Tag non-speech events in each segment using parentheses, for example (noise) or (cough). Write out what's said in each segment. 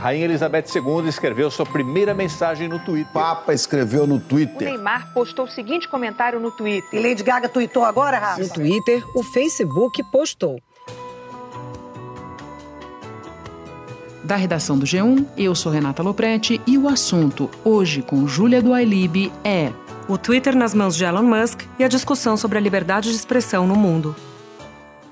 Rainha Elizabeth II escreveu sua primeira mensagem no Twitter. Papa escreveu no O Twitter. Neymar postou o seguinte comentário no Twitter. E Lady Gaga tweetou agora, Rafa? No Twitter, o Facebook postou. Da redação do G1, eu sou Renata Loprete e o assunto, hoje com Júlia do iLib, é O Twitter nas mãos de Elon Musk e a discussão sobre a liberdade de expressão no mundo.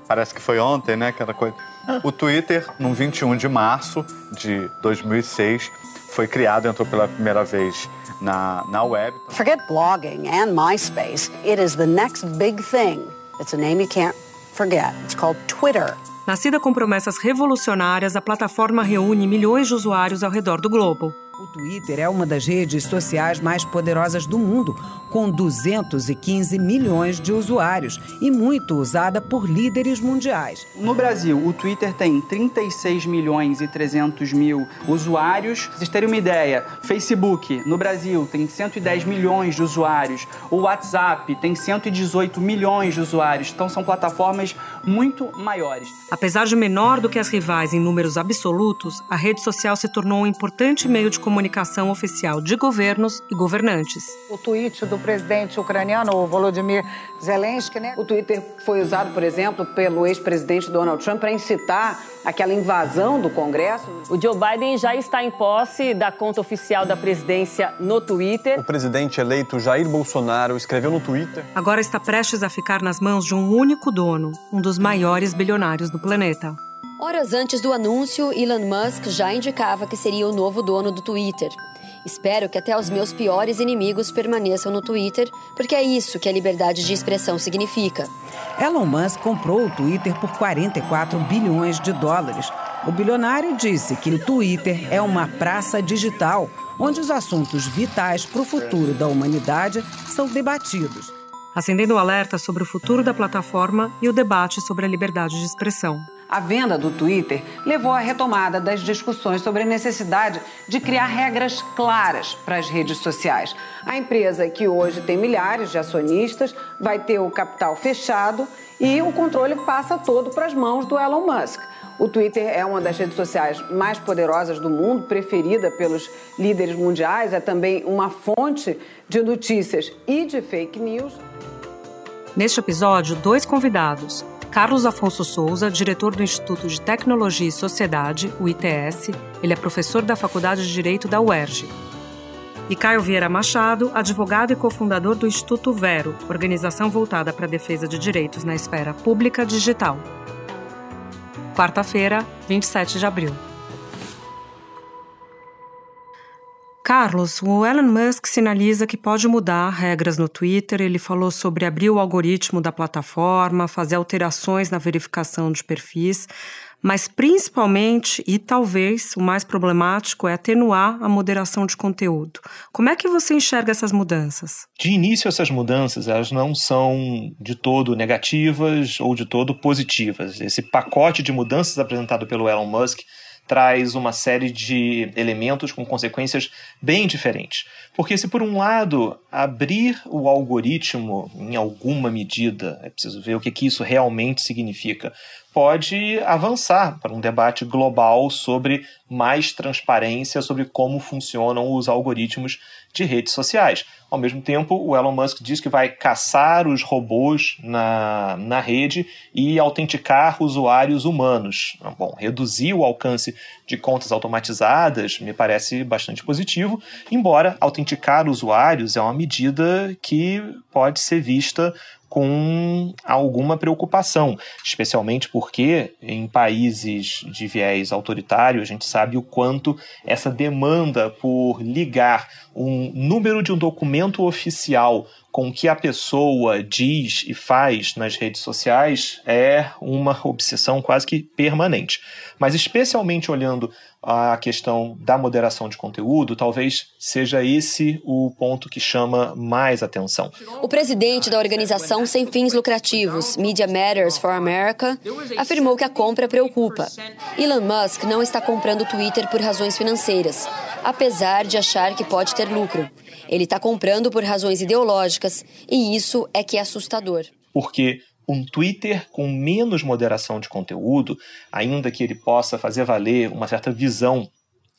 Parece que foi ontem, né? Aquela coisa. O Twitter, no 21 de março de 2006, foi criado, entrou pela primeira vez na, na web. Forget blogging and MySpace. It is the next big thing. It's a name you can't forget. It's called Twitter. Nascida com promessas revolucionárias, a plataforma reúne milhões de usuários ao redor do globo. O Twitter é uma das redes sociais mais poderosas do mundo, com 215 milhões de usuários e muito usada por líderes mundiais. No Brasil, o Twitter tem 36 milhões e 300 mil usuários. Pra vocês terem uma ideia, Facebook no Brasil tem 110 milhões de usuários. O WhatsApp tem 118 milhões de usuários. Então são plataformas muito maiores. Apesar de menor do que as rivais em números absolutos, a rede social se tornou um importante meio de comunicação oficial de governos e governantes. O tweet do presidente ucraniano, Volodymyr Zelensky, né? O Twitter foi usado, por exemplo, pelo ex-presidente Donald Trump para incitar aquela invasão do Congresso. O Joe Biden já está em posse da conta oficial da presidência no Twitter. O presidente eleito Jair Bolsonaro escreveu no Twitter. Agora está prestes a ficar nas mãos de um único dono, um dos maiores bilionários do planeta. Horas antes do anúncio, Elon Musk já indicava que seria o novo dono do Twitter. Espero que até os meus piores inimigos permaneçam no Twitter, porque é isso que a liberdade de expressão significa. Elon Musk comprou o Twitter por 44 bilhões de dólares. O bilionário disse que o Twitter é uma praça digital, onde os assuntos vitais para o futuro da humanidade são debatidos. Acendendo o alerta sobre o futuro da plataforma e o debate sobre a liberdade de expressão. A venda do Twitter levou à retomada das discussões sobre a necessidade de criar regras claras para as redes sociais. A empresa, que hoje tem milhares de acionistas, vai ter o capital fechado e o controle passa todo para as mãos do Elon Musk. O Twitter é uma das redes sociais mais poderosas do mundo, preferida pelos líderes mundiais, é também uma fonte de notícias e de fake news. Neste episódio, dois convidados. Carlos Afonso Souza, diretor do Instituto de Tecnologia e Sociedade, o ITS, ele é professor da Faculdade de Direito da UERJ. E Caio Vieira Machado, advogado e cofundador do Instituto Vero, organização voltada para a defesa de direitos na esfera pública digital. Quarta-feira, 27 de abril. Carlos, o Elon Musk sinaliza que pode mudar regras no Twitter. Ele falou sobre abrir o algoritmo da plataforma, fazer alterações na verificação de perfis, mas principalmente e talvez o mais problemático é atenuar a moderação de conteúdo. Como é que você enxerga essas mudanças? De início, essas mudanças elas não são de todo negativas ou de todo positivas. Esse pacote de mudanças apresentado pelo Elon Musk traz uma série de elementos com consequências bem diferentes. Porque, se por um lado abrir o algoritmo em alguma medida, é preciso ver o que, que isso realmente significa, pode avançar para um debate global sobre mais transparência sobre como funcionam os algoritmos de redes sociais. Ao mesmo tempo, o Elon Musk diz que vai caçar os robôs na, na rede e autenticar usuários humanos. Bom, reduzir o alcance de contas automatizadas me parece bastante positivo, embora autenticar usuários é uma medida que pode ser vista com alguma preocupação, especialmente porque em países de viés autoritário a gente sabe o quanto essa demanda por ligar um número de um documento oficial com o que a pessoa diz e faz nas redes sociais é uma obsessão quase que permanente. Mas, especialmente olhando a questão da moderação de conteúdo, talvez seja esse o ponto que chama mais atenção. O presidente da organização sem fins lucrativos, Media Matters for America, afirmou que a compra preocupa. Elon Musk não está comprando o Twitter por razões financeiras, apesar de achar que pode ter lucro. Ele está comprando por razões ideológicas e isso é que é assustador. Porque um Twitter com menos moderação de conteúdo, ainda que ele possa fazer valer uma certa visão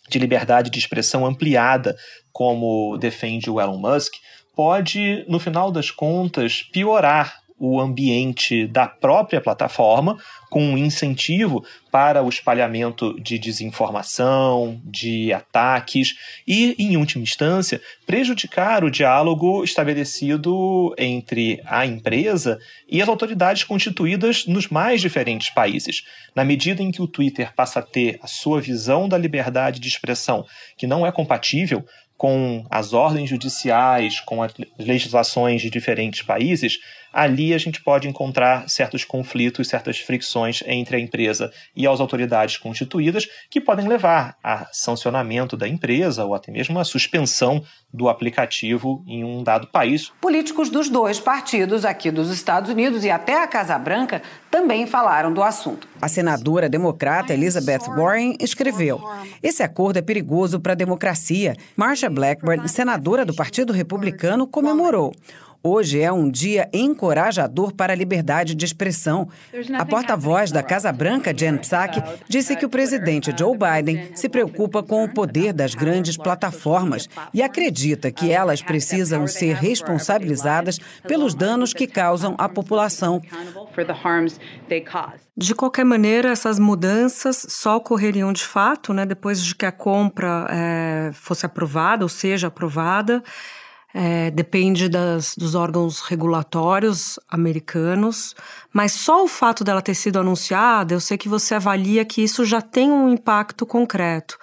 de liberdade de expressão ampliada, como defende o Elon Musk, pode, no final das contas, piorar o ambiente da própria plataforma, com um incentivo para o espalhamento de desinformação, de ataques e, em última instância, prejudicar o diálogo estabelecido entre a empresa e as autoridades constituídas nos mais diferentes países. Na medida em que o Twitter passa a ter a sua visão da liberdade de expressão, que não é compatível com as ordens judiciais, com as legislações de diferentes países, ali a gente pode encontrar certos conflitos, certas fricções entre a empresa e as autoridades constituídas, que podem levar a sancionamento da empresa ou até mesmo a suspensão do aplicativo em um dado país. Políticos dos dois partidos aqui dos Estados Unidos e até a Casa Branca também falaram do assunto. A senadora democrata Elizabeth Warren escreveu: Esse acordo é perigoso para a democracia. Marsha Blackburn, senadora do Partido Republicano, comemorou. Hoje é um dia encorajador para a liberdade de expressão. A porta-voz da Casa Branca, Jen Psaki, disse que o presidente Joe Biden se preocupa com o poder das grandes plataformas e acredita que elas precisam ser responsabilizadas pelos danos que causam à população. De qualquer maneira, essas mudanças só ocorreriam de fato né, depois de que a compra é, fosse aprovada, ou seja, aprovada. É, depende das, dos órgãos regulatórios americanos, mas só o fato dela ter sido anunciada, eu sei que você avalia que isso já tem um impacto concreto,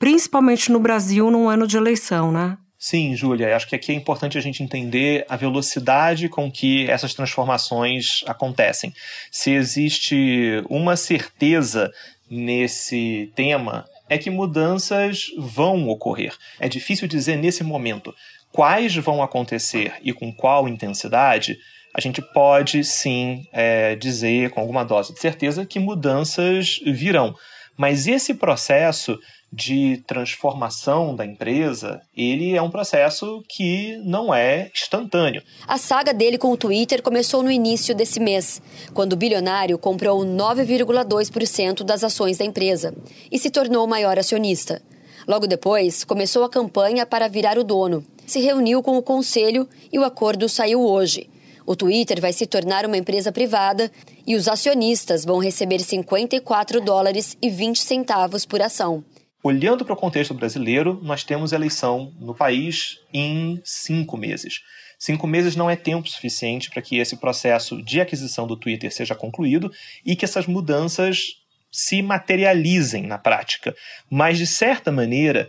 principalmente no Brasil num ano de eleição, né? Sim, Júlia, acho que aqui é importante a gente entender a velocidade com que essas transformações acontecem. Se existe uma certeza nesse tema, é que mudanças vão ocorrer. É difícil dizer nesse momento quais vão acontecer e com qual intensidade, a gente pode sim é, dizer com alguma dose de certeza que mudanças virão. Mas esse processo de transformação da empresa, ele é um processo que não é instantâneo. A saga dele com o Twitter começou no início desse mês, quando o bilionário comprou 9,2% das ações da empresa e se tornou o maior acionista. Logo depois, começou a campanha para virar o dono. Se reuniu com o conselho e o acordo saiu hoje. O Twitter vai se tornar uma empresa privada e os acionistas vão receber 54 dólares e 20 centavos por ação. Olhando para o contexto brasileiro, nós temos eleição no país em cinco meses. Cinco meses não é tempo suficiente para que esse processo de aquisição do Twitter seja concluído e que essas mudanças se materializem na prática. Mas, de certa maneira,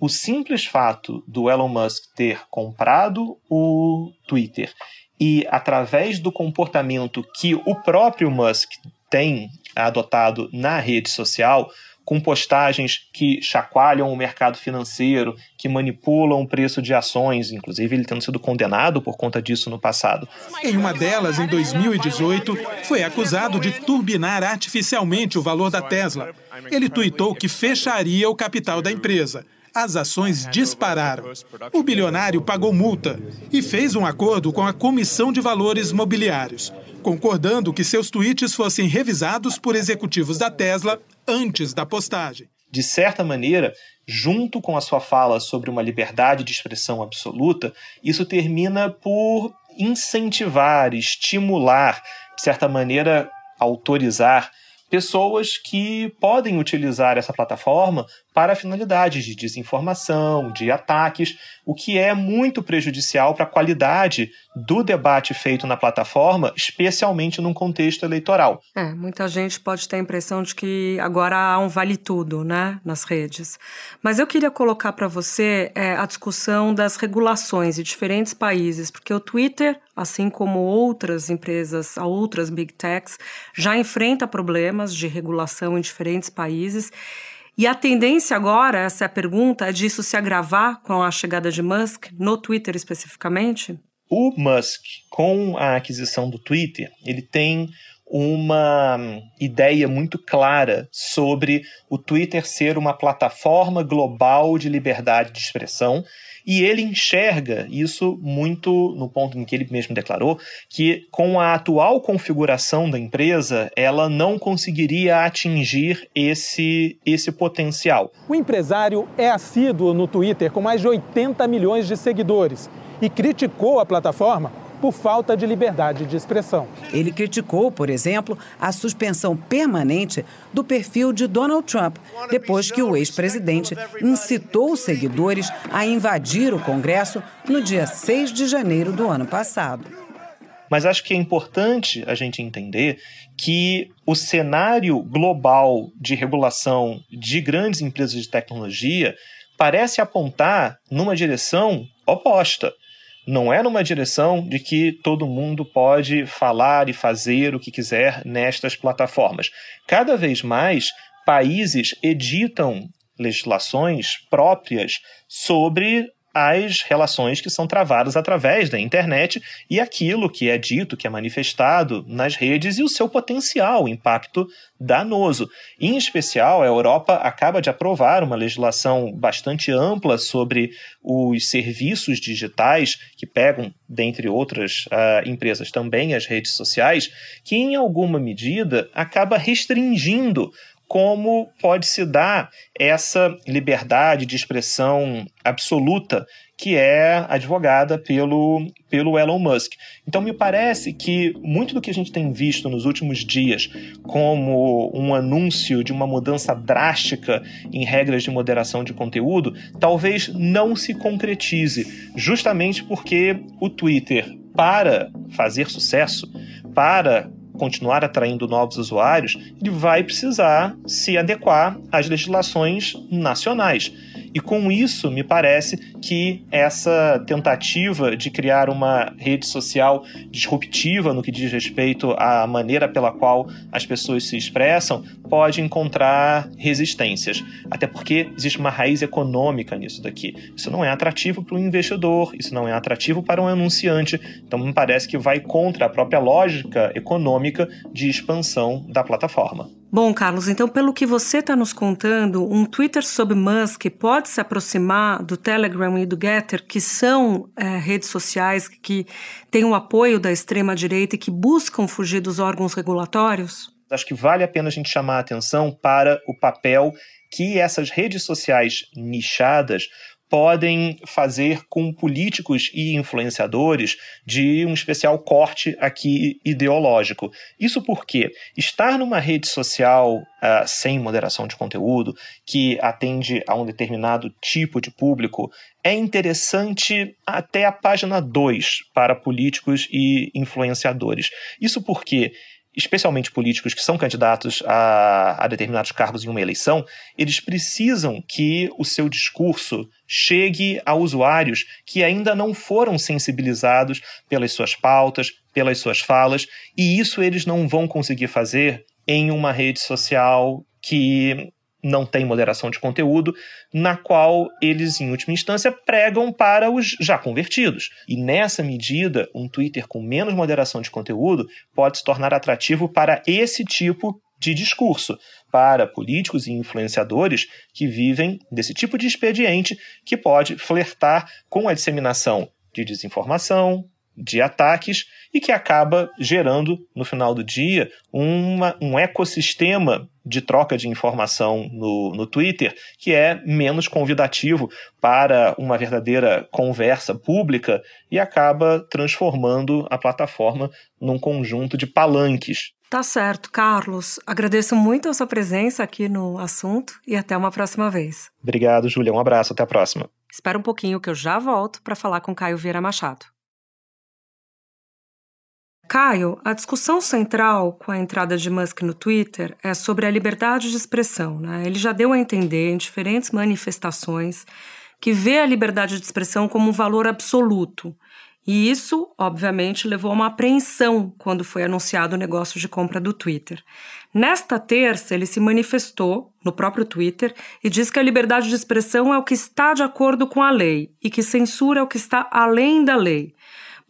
o simples fato do Elon Musk ter comprado o Twitter e, através do comportamento que o próprio Musk tem adotado na rede social, com postagens que chacoalham o mercado financeiro, que manipulam o preço de ações, inclusive ele tendo sido condenado por conta disso no passado. Em uma delas, em 2018, foi acusado de turbinar artificialmente o valor da Tesla. Ele tuitou que fecharia o capital da empresa as ações dispararam. O bilionário pagou multa e fez um acordo com a Comissão de Valores Mobiliários, concordando que seus tweets fossem revisados por executivos da Tesla antes da postagem. De certa maneira, junto com a sua fala sobre uma liberdade de expressão absoluta, isso termina por incentivar, estimular, de certa maneira, autorizar pessoas que podem utilizar essa plataforma para finalidades de desinformação, de ataques, o que é muito prejudicial para a qualidade do debate feito na plataforma, especialmente num contexto eleitoral. É, muita gente pode ter a impressão de que agora há um vale tudo, né, nas redes. Mas eu queria colocar para você é, a discussão das regulações em diferentes países, porque o Twitter, assim como outras empresas, outras big techs, já enfrenta problemas de regulação em diferentes países. E a tendência agora, essa é a pergunta, é disso se agravar com a chegada de Musk, no Twitter especificamente? O Musk, com a aquisição do Twitter, ele tem uma ideia muito clara sobre o Twitter ser uma plataforma global de liberdade de expressão e ele enxerga isso muito no ponto em que ele mesmo declarou que com a atual configuração da empresa, ela não conseguiria atingir esse esse potencial. O empresário é assíduo no Twitter com mais de 80 milhões de seguidores e criticou a plataforma por falta de liberdade de expressão. Ele criticou, por exemplo, a suspensão permanente do perfil de Donald Trump, depois que o ex-presidente incitou os seguidores a invadir o Congresso no dia 6 de janeiro do ano passado. Mas acho que é importante a gente entender que o cenário global de regulação de grandes empresas de tecnologia parece apontar numa direção oposta não é numa direção de que todo mundo pode falar e fazer o que quiser nestas plataformas. Cada vez mais, países editam legislações próprias sobre as relações que são travadas através da internet e aquilo que é dito, que é manifestado nas redes e o seu potencial impacto danoso. Em especial, a Europa acaba de aprovar uma legislação bastante ampla sobre os serviços digitais, que pegam, dentre outras uh, empresas, também as redes sociais, que em alguma medida acaba restringindo como pode se dar essa liberdade de expressão absoluta que é advogada pelo, pelo Elon Musk. Então, me parece que muito do que a gente tem visto nos últimos dias como um anúncio de uma mudança drástica em regras de moderação de conteúdo, talvez não se concretize, justamente porque o Twitter, para fazer sucesso, para continuar atraindo novos usuários, ele vai precisar se adequar às legislações nacionais. E com isso, me parece que essa tentativa de criar uma rede social disruptiva no que diz respeito à maneira pela qual as pessoas se expressam pode encontrar resistências. Até porque existe uma raiz econômica nisso daqui. Isso não é atrativo para o investidor, isso não é atrativo para um anunciante. Então, me parece que vai contra a própria lógica econômica de expansão da plataforma. Bom, Carlos, então, pelo que você está nos contando, um Twitter sob Musk pode se aproximar do Telegram e do Getter, que são é, redes sociais que têm o apoio da extrema-direita e que buscam fugir dos órgãos regulatórios? Acho que vale a pena a gente chamar a atenção para o papel que essas redes sociais nichadas podem fazer com políticos e influenciadores de um especial corte aqui ideológico. Isso porque estar numa rede social uh, sem moderação de conteúdo, que atende a um determinado tipo de público, é interessante até a página 2 para políticos e influenciadores. Isso porque especialmente políticos que são candidatos a, a, determinados cargos em uma eleição, eles precisam que o seu discurso chegue a usuários que ainda não foram sensibilizados pelas suas pautas, pelas suas falas, e isso eles não vão conseguir fazer em uma rede social que não tem moderação de conteúdo, na qual eles, em última instância, pregam para os já convertidos. E nessa medida, um Twitter com menos moderação de conteúdo pode se tornar atrativo para esse tipo de discurso, para políticos e influenciadores que vivem desse tipo de expediente que pode flertar com a disseminação de desinformação, de ataques e que acaba gerando, no final do dia, uma, um ecossistema de troca de informação no, no Twitter que é menos convidativo para uma verdadeira conversa pública e acaba transformando a plataforma num conjunto de palanques. Tá certo, Carlos. Agradeço muito a sua presença aqui no assunto e até uma próxima vez. Obrigado, Júlia. Um abraço, até a próxima. Espera um pouquinho que eu já volto para falar com Caio Vieira Machado. Caio, a discussão central com a entrada de Musk no Twitter é sobre a liberdade de expressão. Né? Ele já deu a entender em diferentes manifestações que vê a liberdade de expressão como um valor absoluto. E isso, obviamente, levou a uma apreensão quando foi anunciado o negócio de compra do Twitter. Nesta terça, ele se manifestou no próprio Twitter e diz que a liberdade de expressão é o que está de acordo com a lei e que censura é o que está além da lei.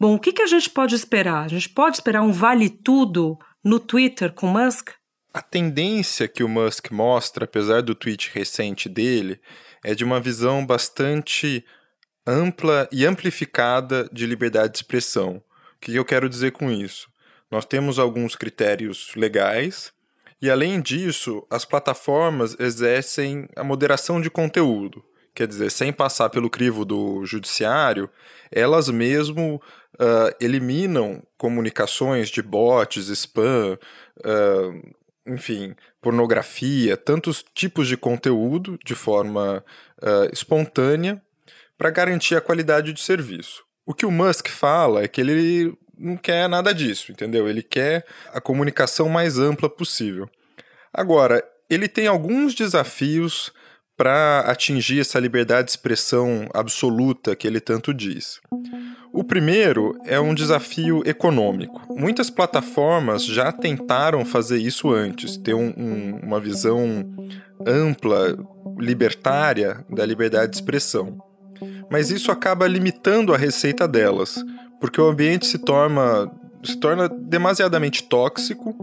Bom, o que, que a gente pode esperar? A gente pode esperar um vale tudo no Twitter com Musk? A tendência que o Musk mostra, apesar do tweet recente dele, é de uma visão bastante ampla e amplificada de liberdade de expressão. O que eu quero dizer com isso? Nós temos alguns critérios legais e, além disso, as plataformas exercem a moderação de conteúdo. Quer dizer, sem passar pelo crivo do judiciário, elas mesmo uh, eliminam comunicações de bots, spam, uh, enfim, pornografia, tantos tipos de conteúdo de forma uh, espontânea para garantir a qualidade de serviço. O que o Musk fala é que ele não quer nada disso, entendeu? Ele quer a comunicação mais ampla possível. Agora, ele tem alguns desafios para atingir essa liberdade de expressão absoluta que ele tanto diz. O primeiro é um desafio econômico. Muitas plataformas já tentaram fazer isso antes, ter um, um, uma visão ampla, libertária da liberdade de expressão. Mas isso acaba limitando a receita delas, porque o ambiente se torna se torna demasiadamente tóxico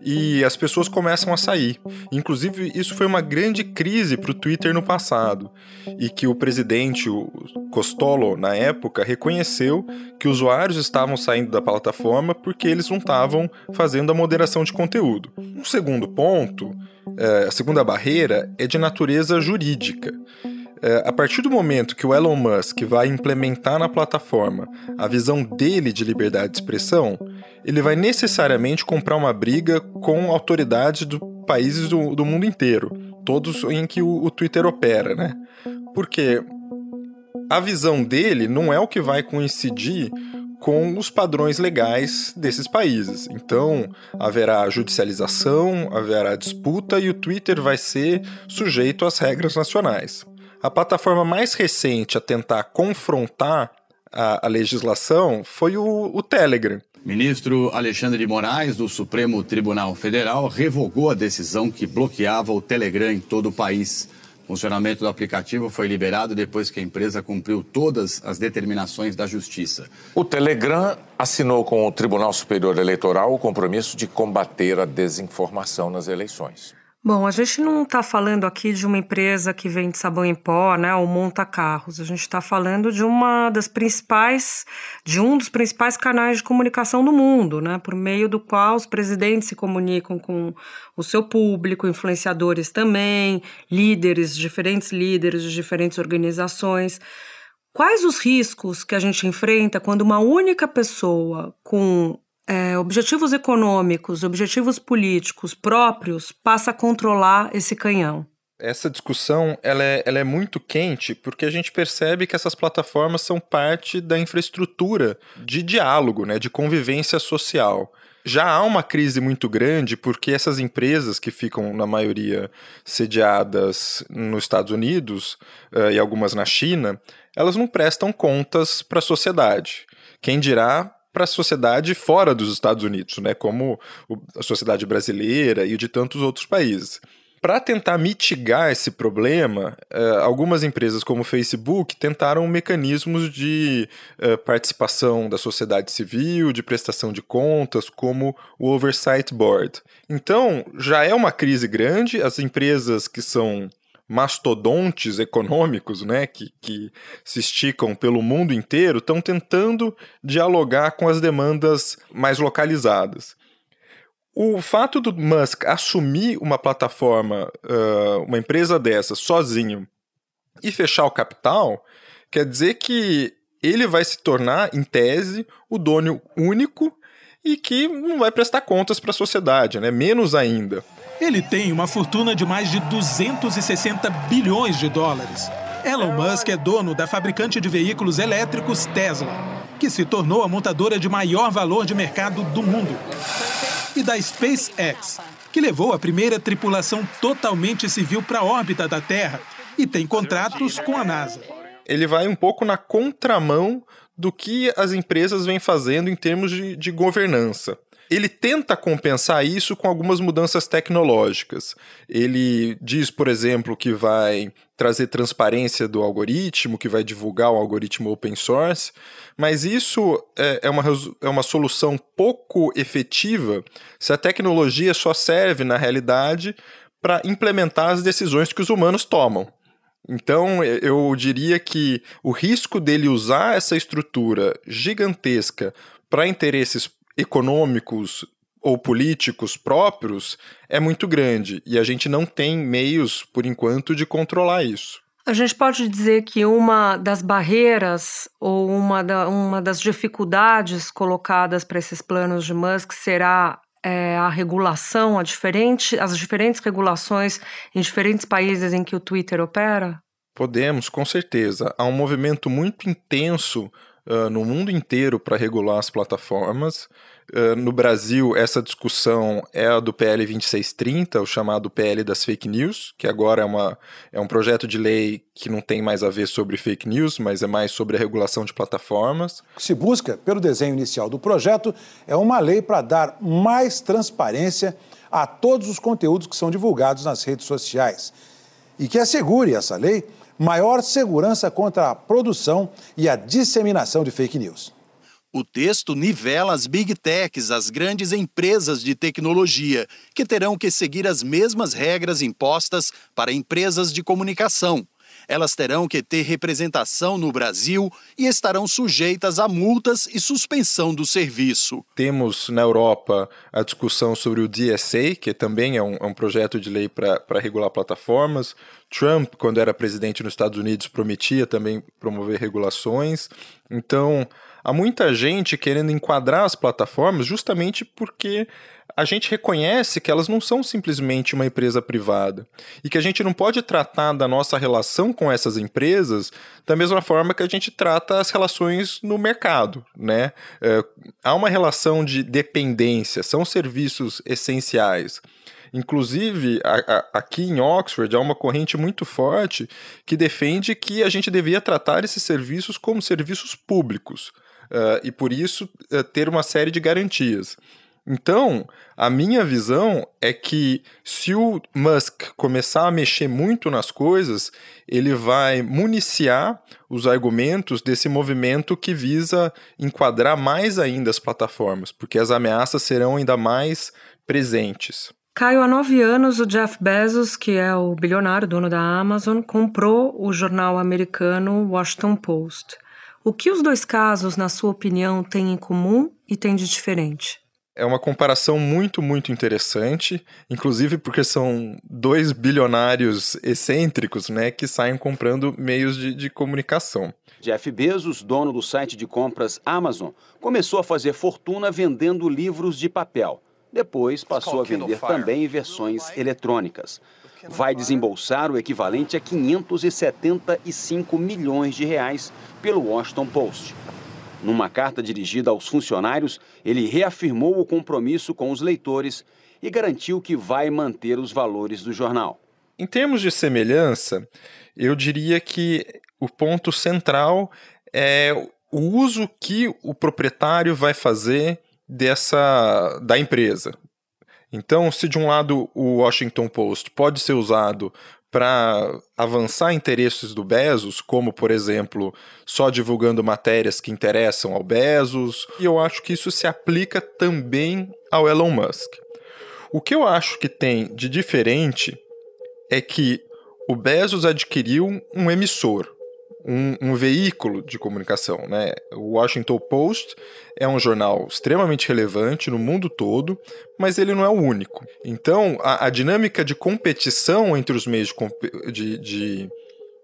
e as pessoas começam a sair. Inclusive, isso foi uma grande crise para o Twitter no passado e que o presidente o Costolo, na época, reconheceu que usuários estavam saindo da plataforma porque eles não estavam fazendo a moderação de conteúdo. Um segundo ponto, é, a segunda barreira, é de natureza jurídica. É, a partir do momento que o Elon Musk vai implementar na plataforma a visão dele de liberdade de expressão, ele vai necessariamente comprar uma briga com autoridades de países do, do mundo inteiro, todos em que o, o Twitter opera, né? Porque a visão dele não é o que vai coincidir com os padrões legais desses países. Então, haverá judicialização, haverá disputa e o Twitter vai ser sujeito às regras nacionais. A plataforma mais recente a tentar confrontar a, a legislação foi o, o Telegram. Ministro Alexandre de Moraes, do Supremo Tribunal Federal, revogou a decisão que bloqueava o Telegram em todo o país. O funcionamento do aplicativo foi liberado depois que a empresa cumpriu todas as determinações da Justiça. O Telegram assinou com o Tribunal Superior Eleitoral o compromisso de combater a desinformação nas eleições. Bom, a gente não está falando aqui de uma empresa que vende sabão em pó, né, ou monta carros. A gente está falando de uma das principais, de um dos principais canais de comunicação do mundo, né, por meio do qual os presidentes se comunicam com o seu público, influenciadores também, líderes, diferentes líderes de diferentes organizações. Quais os riscos que a gente enfrenta quando uma única pessoa com é, objetivos econômicos, objetivos políticos próprios, passa a controlar esse canhão? Essa discussão ela é, ela é muito quente porque a gente percebe que essas plataformas são parte da infraestrutura de diálogo, né, de convivência social. Já há uma crise muito grande porque essas empresas que ficam, na maioria, sediadas nos Estados Unidos uh, e algumas na China, elas não prestam contas para a sociedade. Quem dirá para a sociedade fora dos Estados Unidos, né, como a sociedade brasileira e de tantos outros países. Para tentar mitigar esse problema, uh, algumas empresas como o Facebook tentaram mecanismos de uh, participação da sociedade civil, de prestação de contas, como o Oversight Board. Então, já é uma crise grande, as empresas que são mastodontes econômicos, né, que, que se esticam pelo mundo inteiro, estão tentando dialogar com as demandas mais localizadas. O fato do Musk assumir uma plataforma, uh, uma empresa dessa, sozinho, e fechar o capital, quer dizer que ele vai se tornar, em tese, o dono único e que não vai prestar contas para a sociedade, né? menos ainda. Ele tem uma fortuna de mais de 260 bilhões de dólares. Elon Musk é dono da fabricante de veículos elétricos Tesla, que se tornou a montadora de maior valor de mercado do mundo. E da SpaceX, que levou a primeira tripulação totalmente civil para a órbita da Terra e tem contratos com a NASA. Ele vai um pouco na contramão do que as empresas vêm fazendo em termos de, de governança. Ele tenta compensar isso com algumas mudanças tecnológicas. Ele diz, por exemplo, que vai trazer transparência do algoritmo, que vai divulgar o algoritmo open source, mas isso é, é, uma, é uma solução pouco efetiva se a tecnologia só serve, na realidade, para implementar as decisões que os humanos tomam. Então, eu diria que o risco dele usar essa estrutura gigantesca para interesses econômicos ou políticos próprios é muito grande e a gente não tem meios, por enquanto, de controlar isso. A gente pode dizer que uma das barreiras ou uma, da, uma das dificuldades colocadas para esses planos de Musk será é, a regulação, a diferente, as diferentes regulações em diferentes países em que o Twitter opera? Podemos, com certeza. Há um movimento muito intenso uh, no mundo inteiro para regular as plataformas. Uh, no Brasil, essa discussão é a do PL 2630, o chamado PL das fake news, que agora é, uma, é um projeto de lei que não tem mais a ver sobre fake news, mas é mais sobre a regulação de plataformas. O que se busca, pelo desenho inicial do projeto, é uma lei para dar mais transparência a todos os conteúdos que são divulgados nas redes sociais. E que assegure essa lei maior segurança contra a produção e a disseminação de fake news. O texto nivela as big techs, as grandes empresas de tecnologia, que terão que seguir as mesmas regras impostas para empresas de comunicação. Elas terão que ter representação no Brasil e estarão sujeitas a multas e suspensão do serviço. Temos na Europa a discussão sobre o DSA, que também é um, é um projeto de lei para regular plataformas. Trump, quando era presidente nos Estados Unidos, prometia também promover regulações. Então, há muita gente querendo enquadrar as plataformas justamente porque a gente reconhece que elas não são simplesmente uma empresa privada e que a gente não pode tratar da nossa relação com essas empresas da mesma forma que a gente trata as relações no mercado, né? É, há uma relação de dependência, são serviços essenciais. Inclusive, a, a, aqui em Oxford há uma corrente muito forte que defende que a gente devia tratar esses serviços como serviços públicos uh, e, por isso, uh, ter uma série de garantias. Então, a minha visão é que se o Musk começar a mexer muito nas coisas, ele vai municiar os argumentos desse movimento que visa enquadrar mais ainda as plataformas, porque as ameaças serão ainda mais presentes. Caio, há nove anos, o Jeff Bezos, que é o bilionário dono da Amazon, comprou o jornal americano Washington Post. O que os dois casos, na sua opinião, têm em comum e têm de diferente? É uma comparação muito, muito interessante, inclusive porque são dois bilionários excêntricos, né, que saem comprando meios de, de comunicação. Jeff Bezos, dono do site de compras Amazon, começou a fazer fortuna vendendo livros de papel. Depois passou a vender também versões eletrônicas. Vai desembolsar o equivalente a 575 milhões de reais pelo Washington Post. Numa carta dirigida aos funcionários, ele reafirmou o compromisso com os leitores e garantiu que vai manter os valores do jornal. Em termos de semelhança, eu diria que o ponto central é o uso que o proprietário vai fazer dessa da empresa. Então, se de um lado o Washington Post pode ser usado para avançar interesses do Bezos, como por exemplo, só divulgando matérias que interessam ao Bezos, e eu acho que isso se aplica também ao Elon Musk. O que eu acho que tem de diferente é que o Bezos adquiriu um emissor, um, um, veículo de comunicação. Né? O Washington Post é um jornal extremamente relevante no mundo todo, mas ele não é o único. Então, a, a dinâmica de competição entre os meios de, de, de,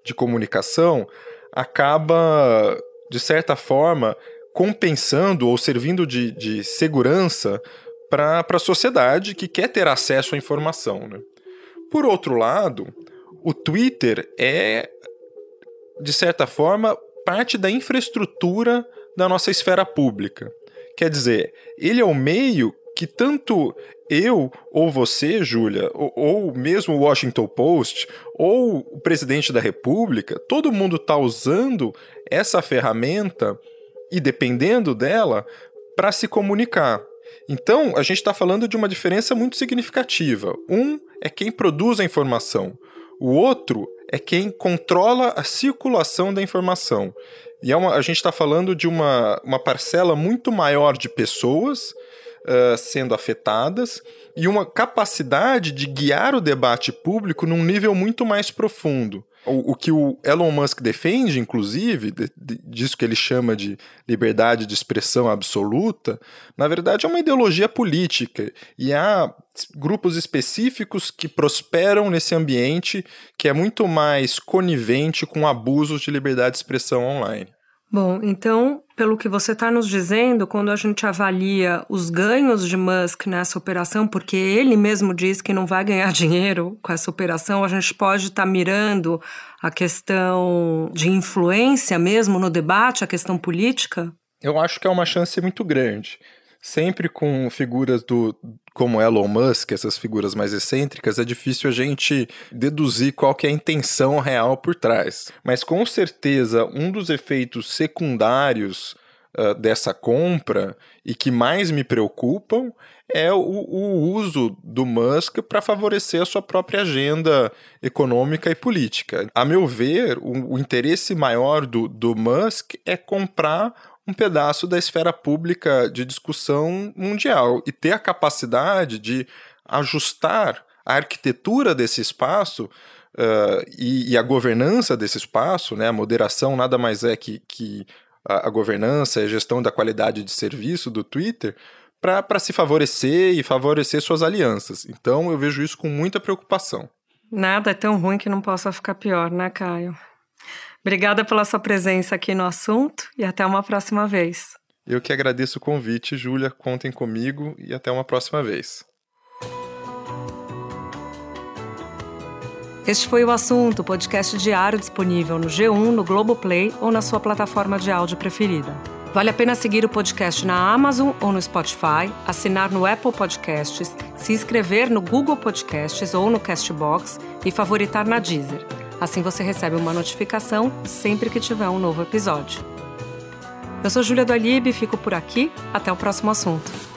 de comunicação acaba, de certa forma, compensando ou servindo de, de segurança para a sociedade que quer ter acesso à informação. Né? Por outro lado, o Twitter é de certa forma, parte da infraestrutura da nossa esfera pública. Quer dizer, ele é o meio que tanto eu ou você, Júlia, ou, ou, mesmo o Washington Post, ou o presidente da República, todo mundo está usando essa ferramenta e dependendo dela para se comunicar. Então, a gente está falando de uma diferença muito significativa. Um é quem produz a informação, o outro é quem controla a circulação da informação. E é uma, a gente está falando de uma, uma parcela muito maior de pessoas uh, sendo afetadas e uma capacidade de guiar o debate público num nível muito mais profundo. O, o que o Elon Musk defende, inclusive, de, de, disso que ele chama de liberdade de expressão absoluta, na verdade é uma ideologia política. E há grupos específicos que prosperam nesse ambiente que é muito mais conivente com abusos de liberdade de expressão online. Bom, então, pelo que você está nos dizendo, quando a gente avalia os ganhos de Musk nessa operação, porque ele mesmo diz que não vai ganhar (laughs) dinheiro com essa operação, a gente pode estar tá mirando a questão de influência mesmo no debate, a questão política? Eu acho que é uma chance muito grande sempre com figuras do como Elon Musk, essas figuras mais excêntricas, é difícil a gente deduzir qual que é a intenção real por trás. Mas com certeza um dos efeitos secundários uh, dessa compra e que mais me preocupam é o, o uso do Musk para favorecer a sua própria agenda econômica e política. A meu ver, o, o interesse maior do, do Musk é comprar um pedaço da esfera pública de discussão mundial e ter a capacidade de ajustar a arquitetura desse espaço uh, e, e, a governança desse espaço, né? A moderação nada mais é que, que a, a governança e a gestão da qualidade de serviço do Twitter para se favorecer e favorecer suas alianças. Então eu vejo isso com muita preocupação. Nada é tão ruim que não possa ficar pior, né, Caio? Obrigada pela sua presença aqui no assunto e até uma próxima vez. Eu que agradeço o convite, Júlia. Contem comigo e até uma próxima vez. Este foi o assunto, podcast diário disponível no G1, no Globoplay ou na sua plataforma de áudio preferida. Vale a pena seguir o podcast na Amazon ou no Spotify, assinar no Apple Podcasts, se inscrever no Google Podcasts ou no Castbox e favoritar na Deezer. Assim você recebe uma notificação sempre que tiver um novo episódio. Eu sou Júlia do e fico por aqui. Até o próximo assunto.